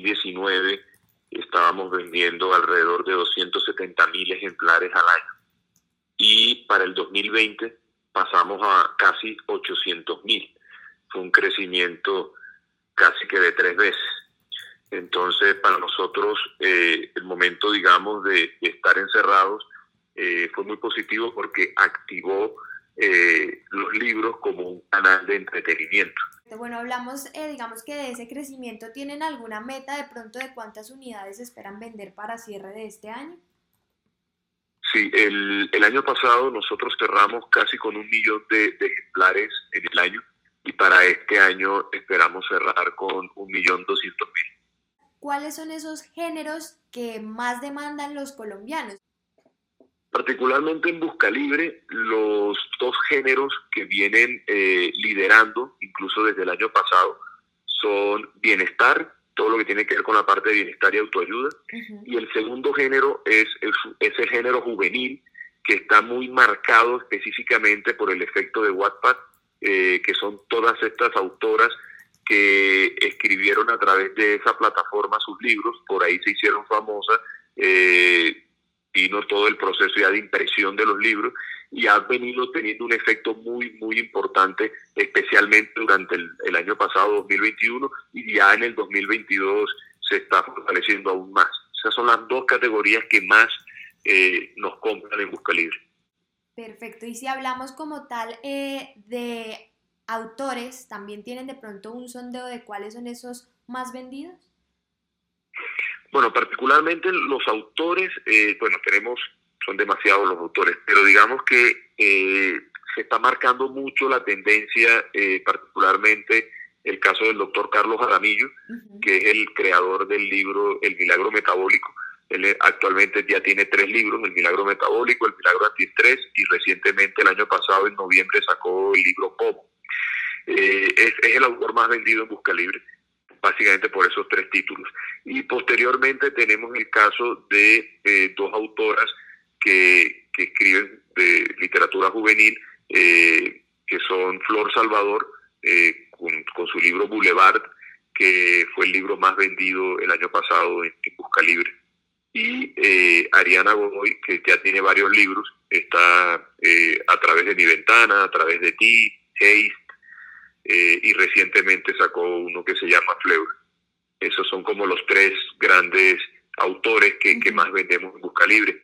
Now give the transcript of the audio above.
2019 estábamos vendiendo alrededor de 270 mil ejemplares al año. Y para el 2020 pasamos a casi 800 mil. Fue un crecimiento casi que de tres veces. Entonces, para nosotros, eh, el momento, digamos, de, estar encerrados eh, fue muy positivo porque activó eh, los libros como un canal de entretenimiento. Bueno, hablamos, digamos que de ese crecimiento, ¿tienen alguna meta de pronto de cuántas unidades esperan vender para cierre de este año? Sí, el, el año pasado nosotros cerramos casi con un millón de, de ejemplares en el año y para este año esperamos cerrar con un millón doscientos mil cuáles son esos géneros que más demandan los colombianos. Particularmente en Busca Libre, los dos géneros que vienen eh, liderando, incluso desde el año pasado, son bienestar, todo lo que tiene que ver con la parte de bienestar y autoayuda, y el segundo género es, es, el género juvenil, que está muy marcado específicamente por el efecto de Wattpad, eh, que son todas estas autoras que escribieron a través de esa plataforma sus libros, por ahí se hicieron famosas, eh, vino todo el proceso ya de impresión de los libros y ha venido teniendo un efecto muy, muy importante, especialmente durante el, año pasado, 2021, y ya en el 2022 se está fortaleciendo aún más. Esas son las dos categorías que más eh, nos compran en Busca Libre. Perfecto. Y si hablamos como tal eh, de autores también tienen de pronto un sondeo de cuáles son esos más vendidos? Bueno, particularmente los autores, eh, bueno, tenemos, son demasiados los autores, pero digamos que eh, se está marcando mucho la tendencia, eh, particularmente el caso del doctor Carlos Aramillo, que es el creador del libro El Milagro Metabólico. Él actualmente ya tiene tres libros, El Milagro Metabólico, El Milagro Antiestrés y recientemente el año pasado, en noviembre, sacó el libro Como. Eh, es, el autor más vendido en Busca Libre, básicamente por esos tres títulos. Y posteriormente tenemos el caso de eh, dos autoras que, que, escriben de literatura juvenil, eh, que son Flor Salvador, con, su libro Boulevard, que fue el libro más vendido el año pasado en, Busca Libre. Y Ariana Godoy, que ya tiene varios libros, está a través de Mi Ventana, a través de Ti, Haste, eh, y recientemente sacó uno que se llama Fleur. Esos son como los tres grandes autores que, que más vendemos en Busca Libre.